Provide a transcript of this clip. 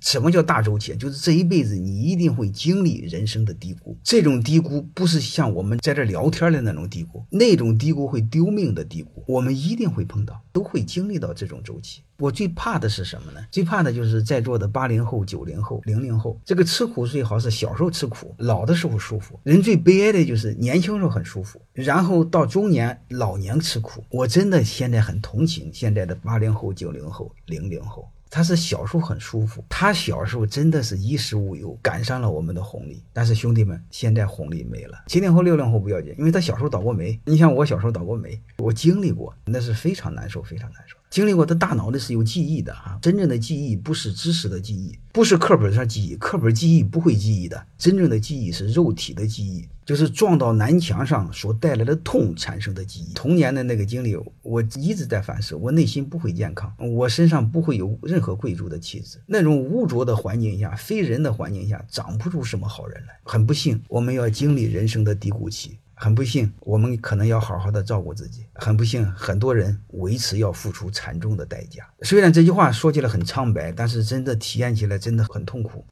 什么叫大周期？就是这一辈子你一定会经历人生的低谷。这种低谷不是像我们在这聊天的那种低谷，那种低谷会丢命的低谷，我们一定会碰到，都会经历到这种周期。我最怕的是什么呢？最怕的就是在座的八零后、九零后、零零后，这个吃苦最好是小时候吃苦，老的时候舒服。人最悲哀的就是年轻时候很舒服，然后到中年、老年吃苦。我真的现在很同情现在的八零后、九零后、零零后。他是小时候很舒服，他小时候真的是衣食无忧，赶上了我们的红利。但是兄弟们，现在红利没了。七零后、六零后不要紧，因为他小时候倒过霉。你像我小时候倒过霉，我经历过，那是非常难受，非常难受。经历过，他大脑里是有记忆的啊！真正的记忆不是知识的记忆，不是课本上记忆，课本记忆不会记忆的。真正的记忆是肉体的记忆，就是撞到南墙上所带来的痛产生的记忆。童年的那个经历，我一直在反思，我内心不会健康，我身上不会有任何贵族的气质。那种污浊的环境下，非人的环境下，长不出什么好人来。很不幸，我们要经历人生的低谷期。很不幸，我们可能要好好的照顾自己。很不幸，很多人维持要付出惨重的代价。虽然这句话说起来很苍白，但是真的体验起来真的很痛苦。